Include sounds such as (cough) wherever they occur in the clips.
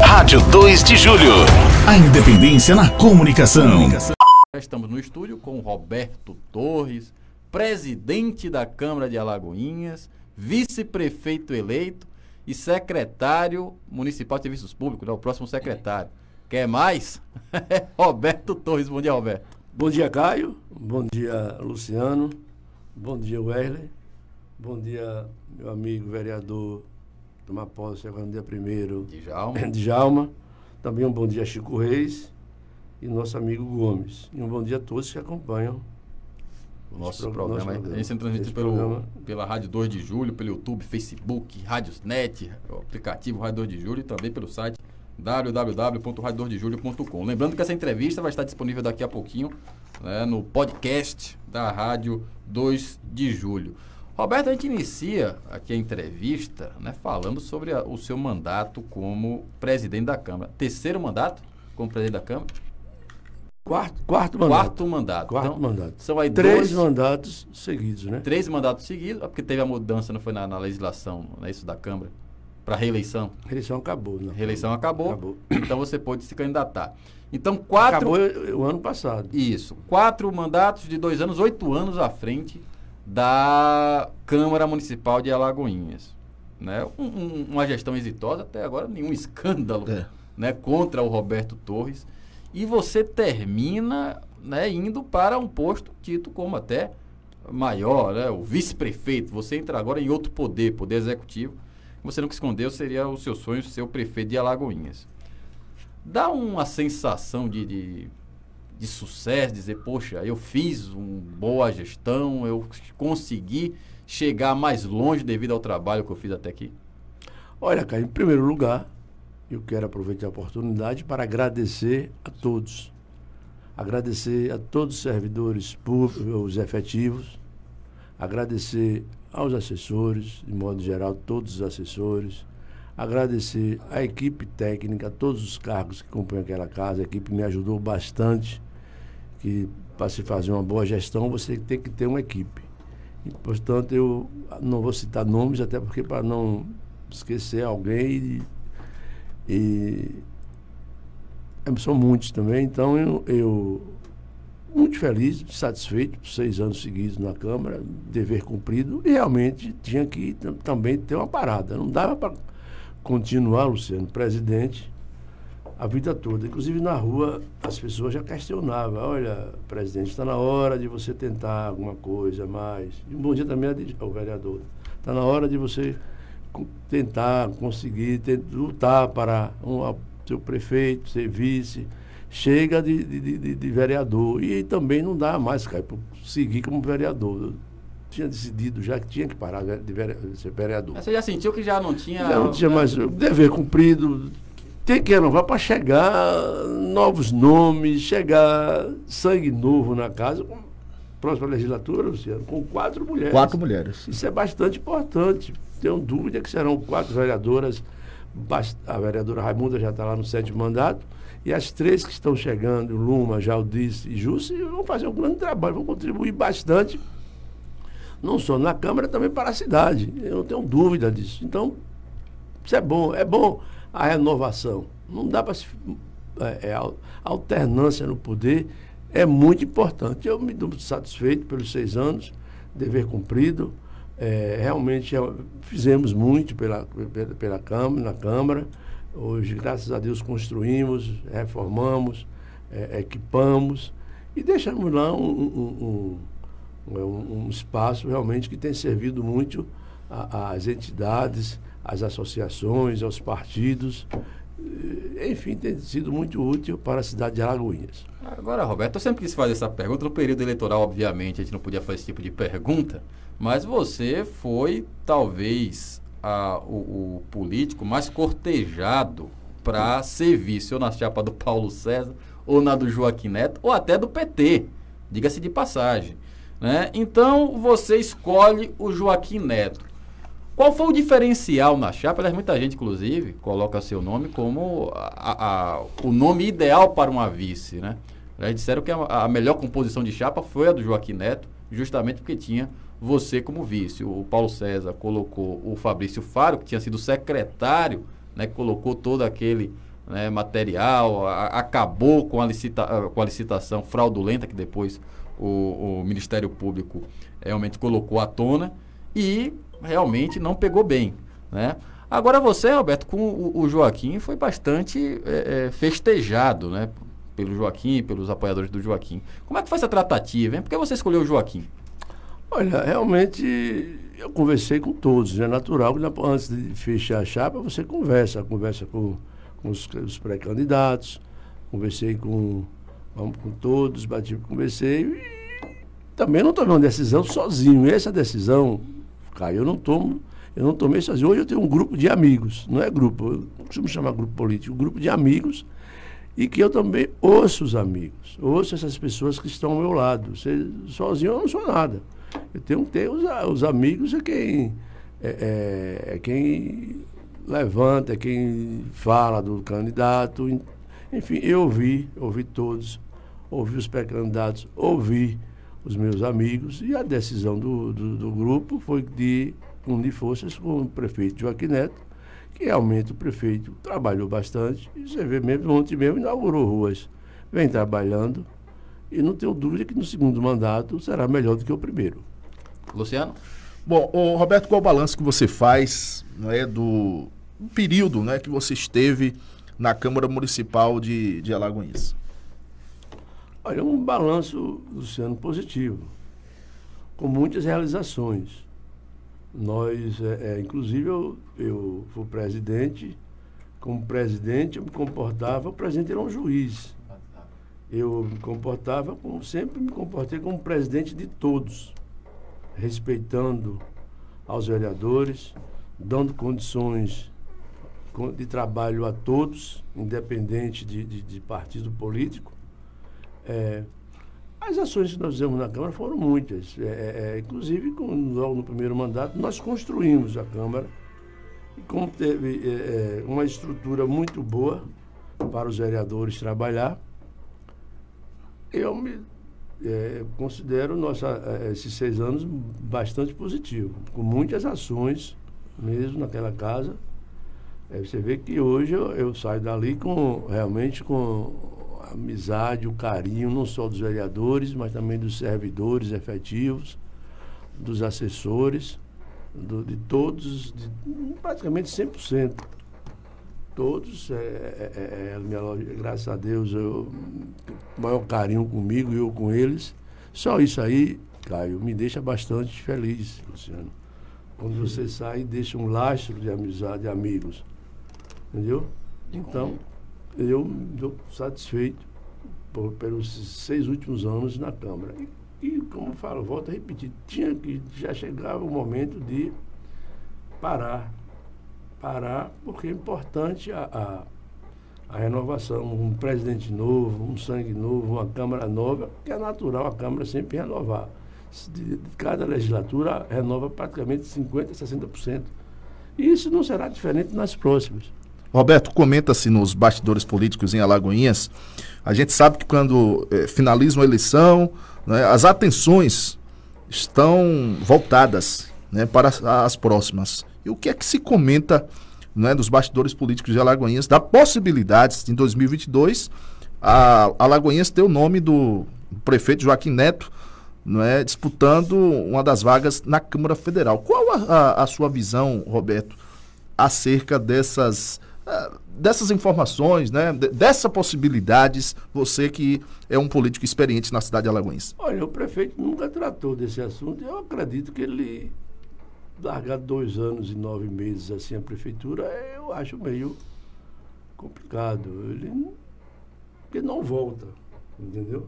Rádio 2 de Julho. A independência na comunicação. Estamos no estúdio com Roberto Torres, presidente da Câmara de Alagoinhas, vice-prefeito eleito e secretário municipal de serviços públicos, né, o próximo secretário. Quer mais? (laughs) Roberto Torres, bom dia, Roberto. Bom dia, Caio. Bom dia, Luciano. Bom dia, Wesley. Bom dia, meu amigo vereador tomar posse agora no dia 1 de Jalma. (laughs) de Jalma. Também um bom dia a Chico Reis e nosso amigo Gomes. E um bom dia a todos que acompanham o nosso programa. Nosso programa. A gente transmite pelo, pela Rádio 2 de Julho, pelo YouTube, Facebook, Rádiosnet, o aplicativo Rádio 2 de Julho e também pelo site www.radio2dejulho.com. Lembrando que essa entrevista vai estar disponível daqui a pouquinho né, no podcast da Rádio 2 de Julho. Roberto, a gente inicia aqui a entrevista né, falando sobre a, o seu mandato como presidente da Câmara. Terceiro mandato como presidente da Câmara? Quarto, quarto mandato. Quarto mandato. Quarto então, mandato. São aí Três dois, mandatos seguidos, né? Três mandatos seguidos, porque teve a mudança, não foi na, na legislação, não é isso, da Câmara? Para reeleição. Reeleição acabou, não. Reeleição acabou, acabou. (coughs) Então você pôde se candidatar. Então, quatro. Acabou o ano passado. Isso. Quatro mandatos de dois anos, oito anos à frente da Câmara Municipal de Alagoinhas. Né? Um, um, uma gestão exitosa, até agora nenhum escândalo é. né, contra o Roberto Torres. E você termina né, indo para um posto dito como até maior, né, o vice-prefeito. Você entra agora em outro poder, poder executivo. Você nunca escondeu, seria o seu sonho ser o prefeito de Alagoinhas. Dá uma sensação de, de de sucesso, dizer, poxa, eu fiz uma boa gestão, eu consegui chegar mais longe devido ao trabalho que eu fiz até aqui? Olha, cara, em primeiro lugar, eu quero aproveitar a oportunidade para agradecer a todos. Agradecer a todos os servidores públicos, os efetivos, agradecer aos assessores, de modo geral, todos os assessores, agradecer à equipe técnica, todos os cargos que compõem aquela casa, a equipe me ajudou bastante que para se fazer uma boa gestão você tem que ter uma equipe. E, portanto, eu não vou citar nomes, até porque para não esquecer alguém. E, e são muitos também, então eu, eu muito feliz, satisfeito seis anos seguidos na Câmara, dever cumprido, e realmente tinha que também ter uma parada. Não dava para continuar, Luciano, presidente, a vida toda. Inclusive na rua as pessoas já questionavam, olha, presidente, está na hora de você tentar alguma coisa mais. E um bom dia também ao vereador. Está na hora de você tentar, conseguir, tentar, lutar para um, ser prefeito, ser vice. Chega de, de, de, de, vereador. E também não dá mais, cara, para seguir como vereador. Tinha decidido já que tinha que parar de, de ser vereador. Mas você já sentiu que já não tinha. Já não tinha mais dever cumprido, tem que renovar para chegar novos nomes, chegar sangue novo na casa. Próxima legislatura, Luciano, com quatro mulheres. Quatro mulheres. Isso é bastante importante. Tenho dúvida que serão quatro vereadoras. A vereadora Raimunda já está lá no sétimo mandato. E as três que estão chegando, Luma, Jaldice e Jussi, vão fazer um grande trabalho, vão contribuir bastante, não só na Câmara, também para a cidade. Eu não tenho dúvida disso. Então, isso é bom. É bom a renovação. Não dá para se. É, é, a alternância no poder é muito importante. Eu me dou satisfeito pelos seis anos, dever cumprido. É, realmente é, fizemos muito pela, pela, pela Câmara, na Câmara. Hoje, graças a Deus, construímos, reformamos, é, equipamos e deixamos lá um, um, um, um, espaço realmente que tem servido muito às entidades, às associações, aos partidos. Eh, enfim, tem sido muito útil para a cidade de Alagoinhas. Agora, Roberto, eu sempre quis fazer essa pergunta. No período eleitoral, obviamente, a gente não podia fazer esse tipo de pergunta, mas você foi, talvez, a, o, o político mais cortejado para ser vice, ou na chapa do Paulo César, ou na do Joaquim Neto, ou até do PT, diga-se de passagem. Né? Então, você escolhe o Joaquim Neto. Qual foi o diferencial na chapa? Aliás, muita gente, inclusive, coloca seu nome como a, a, o nome ideal para uma vice, né? Eles disseram que a, a, melhor composição de chapa foi a do Joaquim Neto, justamente porque tinha você como vice. O Paulo César colocou o Fabrício Faro, que tinha sido secretário né, colocou todo aquele né, material, acabou com a, licita, com a licitação fraudulenta que depois o, o Ministério Público realmente colocou à tona e realmente não pegou bem. Né? Agora você, Roberto, com o, Joaquim foi bastante é, é, festejado, né? Pelo Joaquim, pelos apoiadores do Joaquim. Como é que foi essa tratativa, hein? Por que você escolheu o Joaquim? Olha, realmente eu conversei com todos. É natural que antes de fechar a chapa, você conversa. Conversa com, com os, os pré-candidatos, conversei com, com todos, bati, conversei. E também não tomei uma decisão sozinho. Essa decisão, Caio, eu não tomo eu não tomei sozinho. Hoje eu tenho um grupo de amigos, não é grupo, eu não costumo chamar grupo político, um grupo de amigos, e que eu também ouço os amigos, ouço essas pessoas que estão ao meu lado. Você, sozinho eu não sou nada. Eu tenho que ter os, os amigos, é quem, é, é, é quem levanta, é quem fala do candidato. Enfim, eu ouvi, ouvi todos, ouvi os pré-candidatos, ouvi os meus amigos, e a decisão do, do, do grupo foi de unir forças com o prefeito Joaquim Neto, que realmente o prefeito trabalhou bastante. E você vê mesmo, ontem mesmo inaugurou ruas. Vem trabalhando e não tenho dúvida que no segundo mandato será melhor do que o primeiro. Luciano? Bom, o Roberto, qual o balanço que você faz é, do período né, que você esteve na Câmara Municipal de, de Alagoinhas? Olha, um balanço, Luciano, positivo, com muitas realizações. Nós, é, é, inclusive, eu, eu fui presidente, como presidente eu me comportava, o presidente era um juiz. Eu me comportava como sempre me comportei como presidente de todos, respeitando aos vereadores, dando condições de trabalho a todos, independente de, de, de partido político. É, as ações que nós fizemos na Câmara foram muitas. É, é, é, inclusive, com, logo no primeiro mandato, nós construímos a Câmara. E como teve é, é uma estrutura muito boa para os vereadores trabalhar, eu me é, considero nossa, esses seis anos bastante positivo, com muitas ações mesmo naquela casa. você vê que hoje eu, eu saio dali com realmente com amizade, o carinho, não só dos vereadores, mas também dos servidores efetivos, dos assessores, do, de todos, de, praticamente 100%. Todos, é, é, é, é graças a Deus, eu, maior carinho comigo e eu com eles. Só isso aí, Caio, me deixa bastante feliz, Luciano. Quando você sai, deixa um lastro de amizade, de amigos. Entendeu? Então, eu estou satisfeito por, pelos seis últimos anos na Câmara. E, e, como eu falo, volto a repetir, tinha que já chegava o momento de parar. Parar, porque é importante a, a, a renovação, um presidente novo, um sangue novo, uma Câmara nova, que é natural a Câmara sempre renovar. De, de cada legislatura renova praticamente 50%, 60%. E isso não será diferente nas próximas. Roberto, comenta-se nos bastidores políticos em Alagoinhas. A gente sabe que quando eh, finaliza uma eleição, né, as atenções estão voltadas né, para as, as, próximas. E o que é que se comenta né, dos bastidores políticos de Alagoinhas da possibilidade, em 2022, a Alagoinhas ter o nome do prefeito Joaquim Neto é, disputando uma das vagas na Câmara Federal. Qual a, a, a sua visão, Roberto, acerca dessas dessas informações, né, dessas possibilidades, você que é um político experiente na cidade de Alagoas? Olha, o prefeito nunca tratou desse assunto. Eu acredito que ele largar dois anos e nove meses assim a prefeitura, eu acho meio complicado. Ele não, ele não volta, entendeu?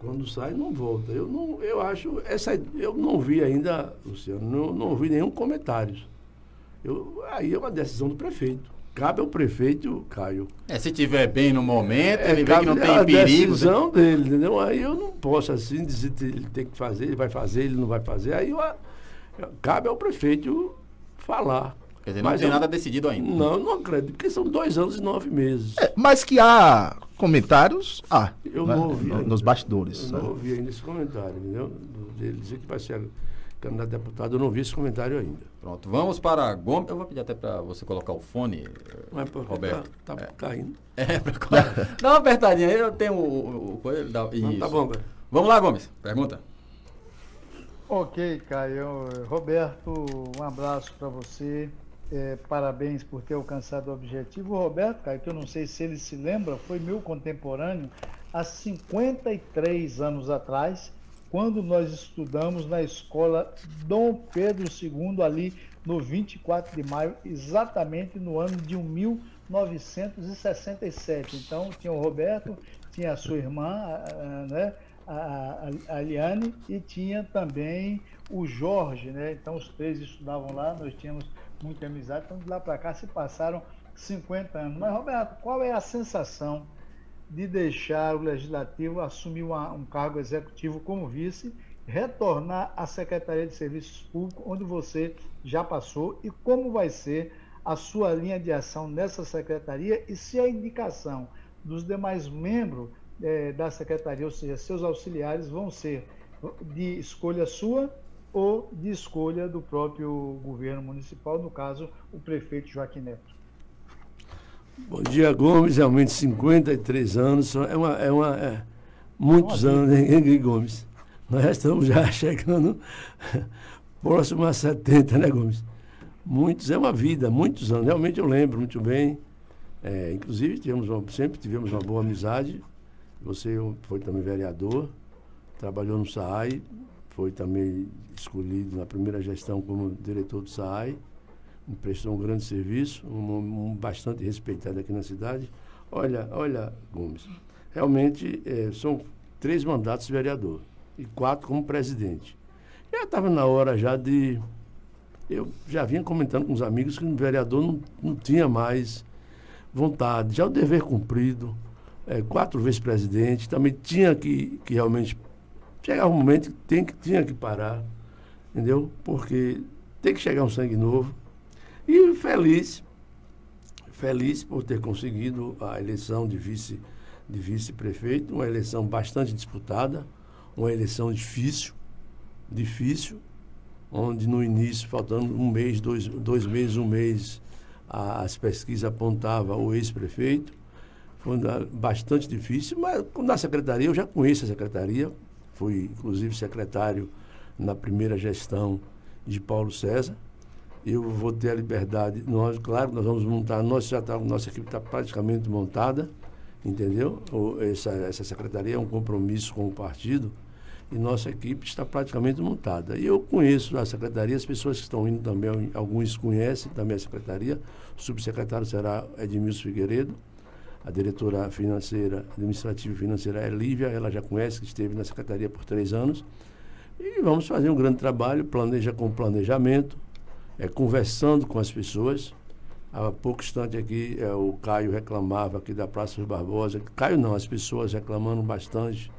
Quando sai, não volta. Eu não, eu acho essa, eu não vi ainda, Luciano, não, não vi nenhum comentário. Eu, aí é uma decisão do prefeito. Cabe ao prefeito, Caio. É, se tiver bem no momento, é, ele vê que não tem a perigo. decisão dele, entendeu? Aí eu não posso assim dizer que ele tem que fazer, ele vai fazer, ele não vai fazer. Aí eu, cabe ao prefeito falar. Quer dizer, não mas tem eu, nada decidido ainda. Não, não acredito, porque são dois anos e nove meses. É, mas que há comentários, há. Eu né? não ouvi. No, nos bastidores. Eu não ouvi ainda esse comentário, entendeu? Ele dizer que vai ser. Candidato a deputado, eu não vi esse comentário ainda. Pronto, vamos para Gomes. Eu vou pedir até para você colocar o fone, Não é porque Roberto. Tá, tá caindo. (laughs) É, pra... dá uma apertadinha aí, eu tenho o. o, coisa, dá... Não, tá bom, velho. Vamos lá, Gomes, pergunta. Ok, Caio. Roberto, um abraço para você. É, parabéns por ter alcançado o objetivo. O Roberto, Caio, que eu não sei se ele se lembra, foi meu contemporâneo há 53 anos atrás, quando nós estudamos na escola Dom Pedro II, ali no 24 de maio, exatamente no ano de 1967. Então, tinha o Roberto, tinha a sua irmã, né? a, a, Liane e tinha também o Jorge, né? Então os três estudavam lá, nós tínhamos muita amizade, então de lá para cá se passaram 50 anos. Mas, Roberto, qual é a sensação de deixar o Legislativo assumir uma, um cargo executivo como vice, retornar à Secretaria de Serviços Públicos, onde você já passou, e como vai ser a sua linha de ação nessa secretaria e se a indicação dos demais membros é, da secretaria, ou seja, seus auxiliares, vão ser de escolha sua ou de escolha do próprio governo municipal, no caso, o prefeito Joaquim Neto. Bom dia, Gomes. Realmente 53 anos. É uma. É uma é, muitos anos, hein, Gomes? Nós estamos já (laughs) chegando próximo a 70, né, Gomes? Muitos, é uma vida, muitos anos. Realmente eu lembro muito bem. É, inclusive, tivemos uma, sempre tivemos uma boa amizade. Você foi também vereador, trabalhou no SAAI, foi também escolhido na primeira gestão como diretor do SAAI, prestou um grande serviço, um, um bastante respeitado aqui na cidade. Olha, olha, Gomes, realmente é, são três mandatos de vereador e quatro como presidente. Já estava na hora já de. Eu já vinha comentando com os amigos que o vereador não, não tinha mais vontade, já o dever cumprido é, quatro vezes presidente, também tinha que, que realmente. Chegava um momento que, tem que tinha que parar, entendeu? Porque tem que chegar um sangue novo. E feliz, feliz por ter conseguido a eleição de vice de vice-prefeito, uma eleição bastante disputada, uma eleição difícil, difícil, onde no início, faltando um mês, dois, dois meses, um mês, a, as pesquisas apontavam o ex-prefeito, foi bastante difícil, mas na secretaria, eu já conheço a secretaria, fui inclusive secretário na primeira gestão de Paulo César. Eu vou ter a liberdade, nós, claro, nós vamos montar, nós já tá, nossa equipe está praticamente montada, entendeu? Essa, essa secretaria é um compromisso com o partido e nossa equipe está praticamente montada. E eu conheço a secretaria, as pessoas que estão indo também, alguns conhecem também a secretaria, o subsecretário será Edmilson Figueiredo, a diretora financeira, administrativa e financeira é Lívia, ela já conhece, que esteve na secretaria por três anos. E vamos fazer um grande trabalho, planeja com planejamento, é, conversando com as pessoas. Há pouco instante aqui, é, o Caio reclamava aqui da Praça dos Barbosa. Caio não, as pessoas reclamando bastante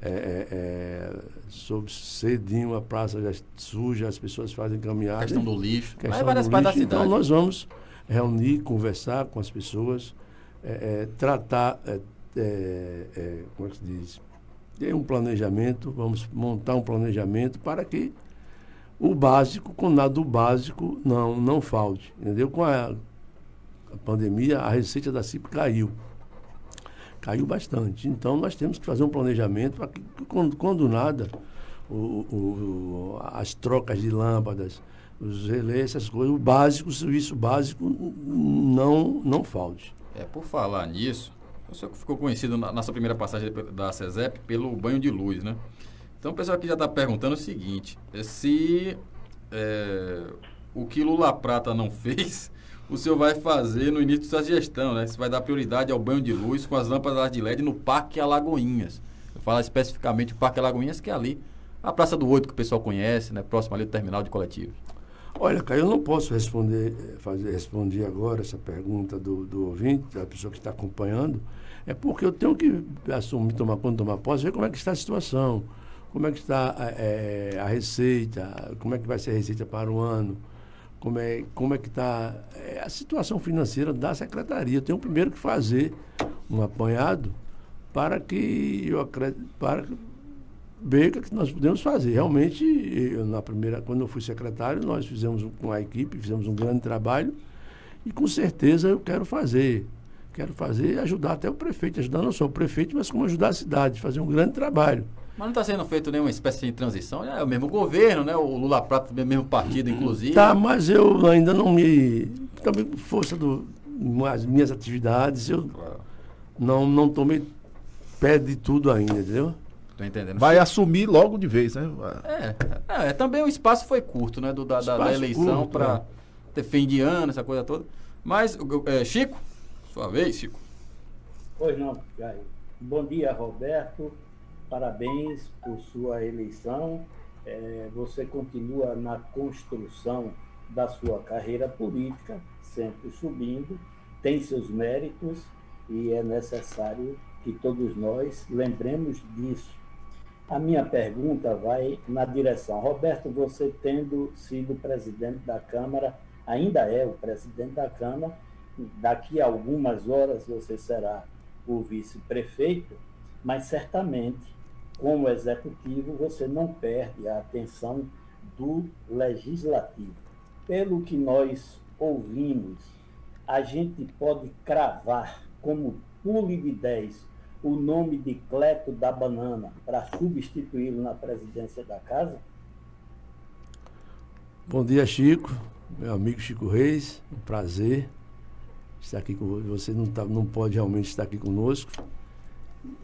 é, é, é sobre cedinho a praça já suja, as pessoas fazem caminhada. Questão do lixo. Questão do lixo. Então nós vamos reunir, conversar com as pessoas é, é, tratar, é, é, é, como é que se diz? Ter um planejamento, vamos montar um planejamento para que o básico, com nada do básico, não, não falte. Entendeu? Com a, a pandemia, a receita da CIP caiu. Caiu bastante. Então, nós temos que fazer um planejamento para que, quando, quando nada, o, o, as trocas de lâmpadas, os relés, essas coisas, o básico, o serviço básico não, não falte. É, por falar nisso, o senhor ficou conhecido na nossa primeira passagem da CESEP pelo banho de luz, né? Então o pessoal aqui já está perguntando o seguinte, é se é, o que Lula Prata não fez, (laughs) o senhor vai fazer no início da sua gestão, né? Se vai dar prioridade ao banho de luz com as lâmpadas de LED no Parque Alagoinhas. Eu falo especificamente o Parque Alagoinhas, que é ali a Praça do Oito, que o pessoal conhece, né? Próximo ali do terminal de coletivos. Olha, Caio, eu não posso responder, fazer, responder agora essa pergunta do, do ouvinte, da pessoa que está acompanhando, é porque eu tenho que assumir, tomar conta, tomar posse, ver como é que está a situação, como é que está é, a receita, como é que vai ser a receita para o ano, como é, como é que está é, a situação financeira da secretaria. Eu tenho primeiro que fazer um apanhado para que eu para ver o que nós podemos fazer. Realmente, eu, na primeira, quando eu fui secretário, nós fizemos com a equipe, fizemos um grande trabalho e com certeza eu quero fazer. Quero fazer ajudar até o prefeito, ajudar não só o prefeito, mas como ajudar a cidade, fazer um grande trabalho. Mas não está sendo feito nenhuma espécie de transição, é o mesmo governo, né? O Lula Prata é o mesmo partido, inclusive. Tá, mas eu ainda não me. Também por força das minhas atividades, eu claro. não, não tomei pé de tudo ainda, entendeu? Tô entendendo. Vai assumir logo de vez, né? É, é, também o espaço foi curto, né? Do, da, da, da eleição para é. ter fim de ano, essa coisa toda. Mas, é, Chico, sua vez, Chico. Pois não, Jair. Bom dia, Roberto. Parabéns por sua eleição. É, você continua na construção da sua carreira política, sempre subindo, tem seus méritos e é necessário que todos nós lembremos disso. A minha pergunta vai na direção. Roberto, você tendo sido presidente da Câmara, ainda é o presidente da Câmara, daqui a algumas horas você será o vice-prefeito, mas certamente como executivo, você não perde a atenção do legislativo. Pelo que nós ouvimos, a gente pode cravar como pule de 10 o nome de Cleto da Banana para substituí-lo na presidência da casa? Bom dia, Chico, meu amigo Chico Reis, um prazer estar aqui com você. Não, tá, não pode realmente estar aqui conosco,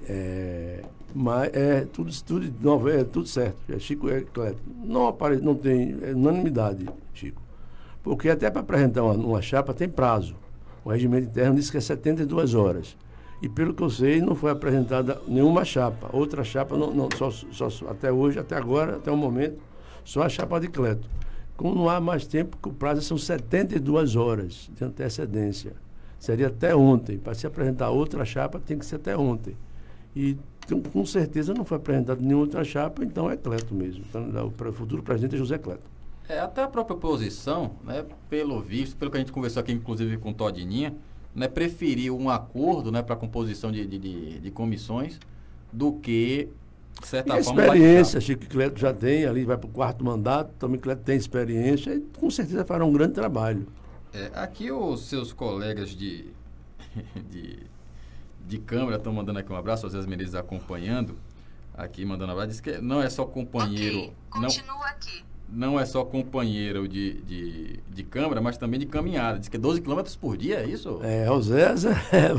é, mas é tudo, tudo, não, é tudo certo. É Chico é Cleto. Não, apare, não tem é unanimidade, Chico. Porque até para apresentar uma, uma, chapa tem prazo. O regimento interno diz que é 72 horas. E pelo que eu sei, não foi apresentada nenhuma chapa. Outra chapa, não, não só, só, até hoje, até agora, até o momento, só a chapa de Cleto. Como não há mais tempo, que o prazo são 72 horas de antecedência. Seria até ontem. Para se apresentar outra chapa, tem que ser até ontem. E com certeza não foi apresentada nenhuma outra chapa, então é Cleto mesmo. Então, o futuro presidente é José Cleto. É, até a própria oposição, né, pelo visto, pelo que a gente conversou aqui, inclusive com Todininha, né, preferiu um acordo né, para a composição de, de, de, comissões do que, de certa e forma. experiência, que Cleto já tem, ali vai para o quarto mandato, também Cleto tem experiência, e com certeza fará um grande trabalho. É, aqui os seus colegas de, (laughs) de, de Câmara estão mandando aqui um abraço, às vezes Menezes acompanhando, aqui mandando abraço, diz que não é só companheiro. Okay, continua não, aqui. Não é só companheiro de, de, de Câmara, mas também de caminhada. Diz que é 12 quilômetros por dia, é isso? É, Osés, (laughs) é,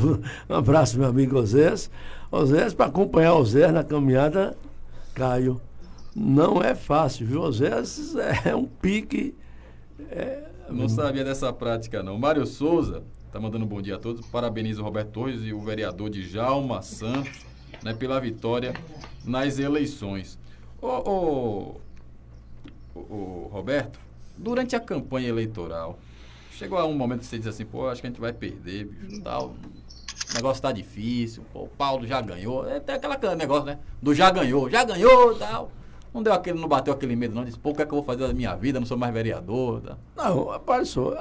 um abraço, meu amigo Osés. Osés, para acompanhar Osés na caminhada, Caio, não é fácil, viu? Osés é um pique. É, não sabia dessa prática, não. Mário Souza está mandando um bom dia a todos. Parabeniza o Roberto Torres e o vereador de Jalma Santos né, pela vitória nas eleições. Ô, ô, ô, Roberto, durante a campanha eleitoral, chegou a um momento que você diz assim, pô, acho que a gente vai perder, bicho, tal. O negócio tá difícil, pô, o Paulo já ganhou. É até aquele negócio, né? Do já ganhou, já ganhou tal. Não deu aquele, não bateu aquele medo, não. Disse, pô, o que é que eu vou fazer da minha vida? Não sou mais vereador. Não, rapaz, só,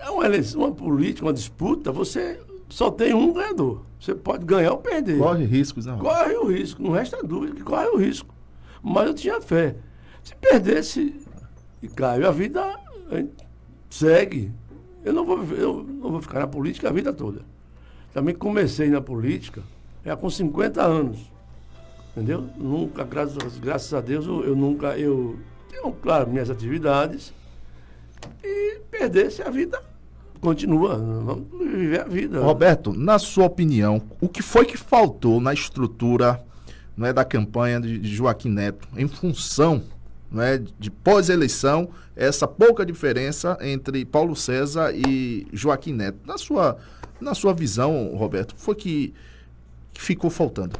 é uma eleição, uma política, uma disputa, você só tem um ganhador. Você pode ganhar ou perder. Corre riscos, não. Corre o risco, não resta dúvida que corre o risco. Mas eu tinha fé. Se perdesse e caiu, a vida segue. Eu não, vou, eu não vou ficar na política a vida toda. Também comecei na política já com 50 anos. Entendeu? Nunca, graças, graças a Deus, eu, eu nunca, eu tenho, claro, minhas atividades e perdesse a vida continua, vamos viver a vida. Roberto, na sua opinião, o que foi que faltou na estrutura não é, da campanha de, Joaquim Neto em função não é, de pós-eleição, essa pouca diferença entre Paulo César e Joaquim Neto? Na sua, na sua visão, Roberto, o que foi que, que ficou faltando?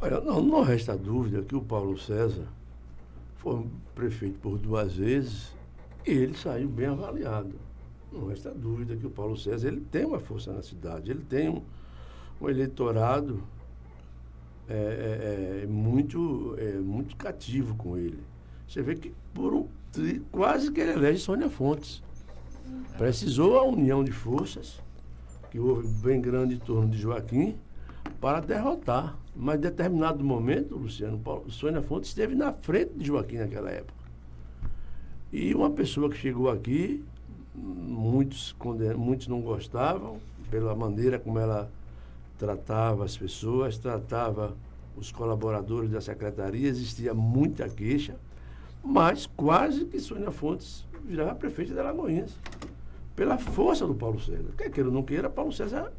Olha, não, não resta dúvida que o Paulo César foi prefeito por duas vezes e ele saiu bem avaliado. Não resta dúvida que o Paulo César ele tem uma força na cidade, ele tem um, um eleitorado é, é, é, muito, é, muito cativo com ele. Você vê que por um, quase que ele elege Sônia Fontes. Precisou a união de forças, que houve bem grande em torno de Joaquim, para derrotar. Mas em determinado momento, Luciano, Paulo, Sônia Fontes esteve na frente de Joaquim naquela época. E uma pessoa que chegou aqui, muitos, muitos não gostavam, pela maneira como ela tratava as pessoas, tratava os colaboradores da secretaria, existia muita queixa, mas quase que Sônia Fontes virava prefeita de Alagoinhas, pela força do Paulo César. Quer queira ou não queira, Paulo César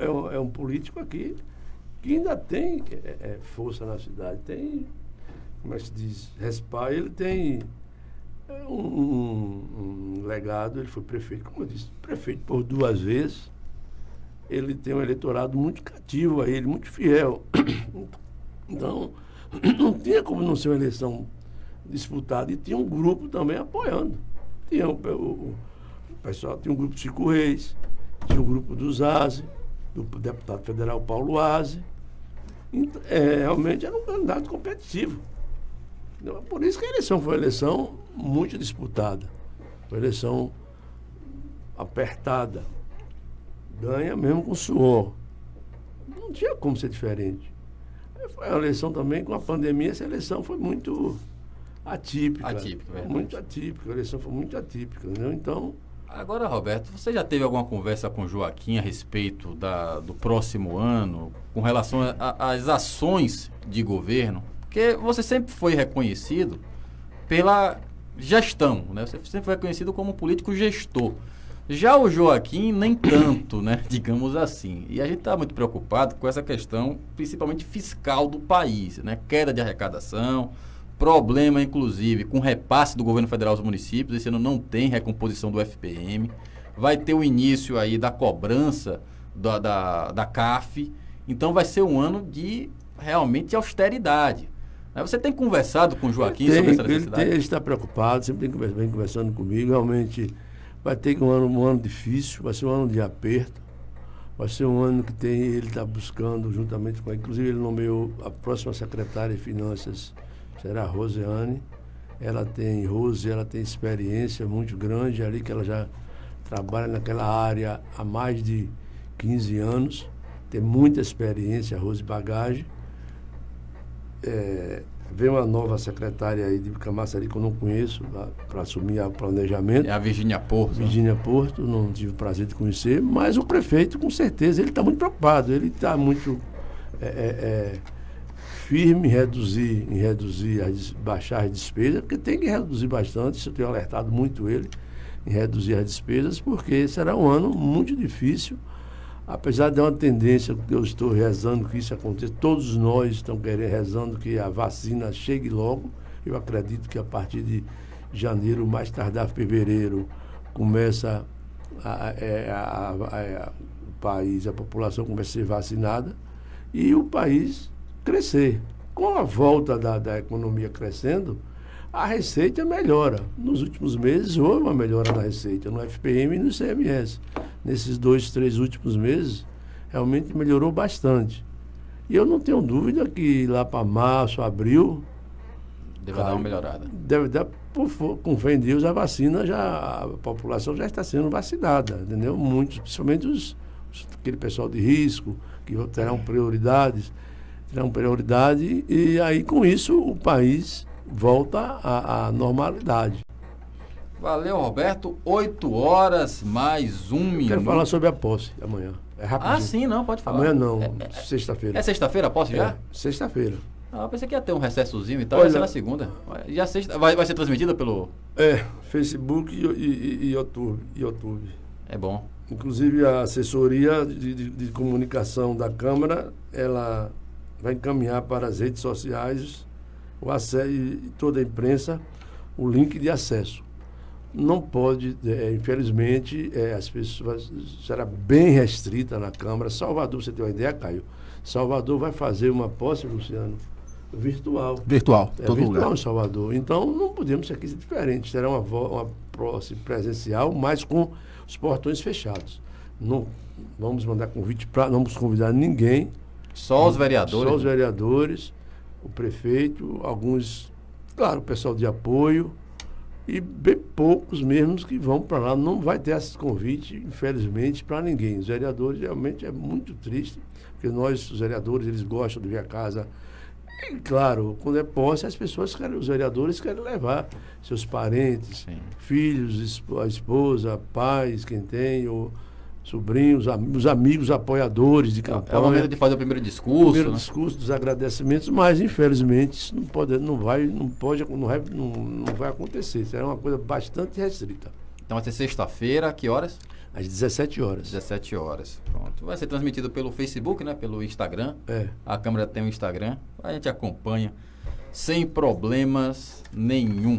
é um, é um político aqui que ainda tem é, é, força na cidade, tem, como é que se diz, respaldo, ele tem é, um, um, legado, ele foi prefeito, como eu disse, prefeito por duas vezes, ele tem um eleitorado muito cativo a ele, muito fiel. (coughs) Então, (coughs) não tinha como não ser uma eleição disputada. E tinha um grupo também apoiando. Tinha o, o, o pessoal, tinha um grupo de Chico Reis, tinha o um grupo do Zaze, do deputado federal Paulo Aze. Então, é, realmente era um candidato competitivo. Por isso que a eleição foi uma eleição muito disputada. Foi uma eleição apertada. Ganha mesmo com suor. Não tinha como ser diferente. Foi uma eleição também com a pandemia, essa eleição foi muito atípica. Atípica, verdade. Muito atípica, a eleição foi muito atípica, entendeu? Então. Agora, Roberto, você já teve alguma conversa com o Joaquim a respeito da, do próximo ano, com relação às ações de governo? Porque você sempre foi reconhecido pela gestão, né? Você sempre foi reconhecido como político gestor. Já o Joaquim, nem tanto, né? (laughs) Digamos assim. E a gente está muito preocupado com essa questão, principalmente fiscal do país, né? Queda de arrecadação, problema, inclusive, com repasse do governo federal aos municípios. Esse ano não tem recomposição do FPM. Vai ter o início aí da cobrança da, da, da CAF. Então vai ser um ano de realmente austeridade. Você tem conversado com o Joaquim tem, sobre essa necessidade? Ele, tem, ele está preocupado, sempre vem conversando comigo. Realmente Vai ter um ano, um ano difícil, vai ser um ano de aperto, vai ser um ano que tem, ele está buscando, juntamente com. Inclusive, ele nomeou a próxima secretária de Finanças, será a Roseane. Ela tem, Rose, ela tem experiência muito grande ali, que ela já trabalha naquela área há mais de 15 anos, tem muita experiência, Rose Bagagem. É, Vem uma nova secretária aí de Camaçari que eu não conheço para assumir o planejamento. É a Virgínia Porto. Virgínia Porto, não tive o prazer de conhecer, mas o prefeito, com certeza, ele está muito preocupado, ele está muito é, é, é, firme em reduzir, em reduzir, as, baixar as despesas, porque tem que reduzir bastante, isso eu tenho alertado muito ele, em reduzir as despesas, porque será um ano muito difícil apesar de uma tendência que eu estou rezando que isso aconteça, todos nós estamos querendo, rezando que a vacina chegue logo. Eu acredito que a partir de janeiro, mais tardar fevereiro, começa a, é, a, a, o país, a população começa a ser vacinada e o país crescer. Com a volta da, da economia crescendo, a receita melhora. Nos últimos meses houve uma melhora na receita, no FPM e no CMS nesses dois, três últimos meses, realmente melhorou bastante. E eu não tenho dúvida que lá para março, abril. Deve cara, dar uma melhorada. Deve dar, por, com fé em Deus, a vacina já. A população já está sendo vacinada, entendeu? Muitos, principalmente os, aquele pessoal de risco, que terão prioridades, terão prioridade, e aí com isso o país volta à, à normalidade. Valeu, Roberto. Oito horas mais um minuto. Quero falar sobre a posse amanhã. É rápido. Ah, sim, não, pode falar. Amanhã não, é, é, sexta-feira. É sexta-feira a posse já? É, sexta-feira. Ah, pensei que ia ter um recessozinho e tal, Olha, ia ser na segunda. Já sexta, vai, vai ser transmitida pelo... É, Facebook e, e, e YouTube, YouTube. É bom. Inclusive a assessoria de, de, de comunicação da Câmara, ela vai encaminhar para as redes sociais o acesso, e toda a imprensa o link de acesso não pode, é, infelizmente, é, as pessoas será bem restrita na Câmara. Salvador, você tem uma ideia, Caio? Salvador vai fazer uma posse, Luciano, virtual. Virtual, é, todo virtual lugar. em Salvador. Então não podemos ser aqui diferente. Será uma, uma posse presencial, mas com os portões fechados. Não vamos mandar convite para, não vamos convidar ninguém. Só os vereadores. Só os vereadores, o prefeito, alguns, claro, o pessoal de apoio e bem poucos mesmo que vão para lá. Não vai ter esse convite, infelizmente, para ninguém. Os vereadores realmente é muito triste, porque nós, os vereadores, eles gostam de ver a casa. E, claro, quando é posse, as pessoas querem, os vereadores querem levar seus parentes, Sim. filhos, a esposa, pais, quem tem, ou sobrinhos, am- os amigos apoiadores de campanha É o momento de fazer o primeiro discurso. primeiro né? discurso dos agradecimentos, mas infelizmente isso não pode, não vai, não pode, não vai, não, não vai acontecer. Será uma coisa bastante restrita. Então vai ser sexta-feira, que horas? Às 17 horas. 17 horas. Pronto. Vai ser transmitido pelo Facebook, né? Pelo Instagram. É. A câmera tem o Instagram. A gente acompanha sem problemas nenhum.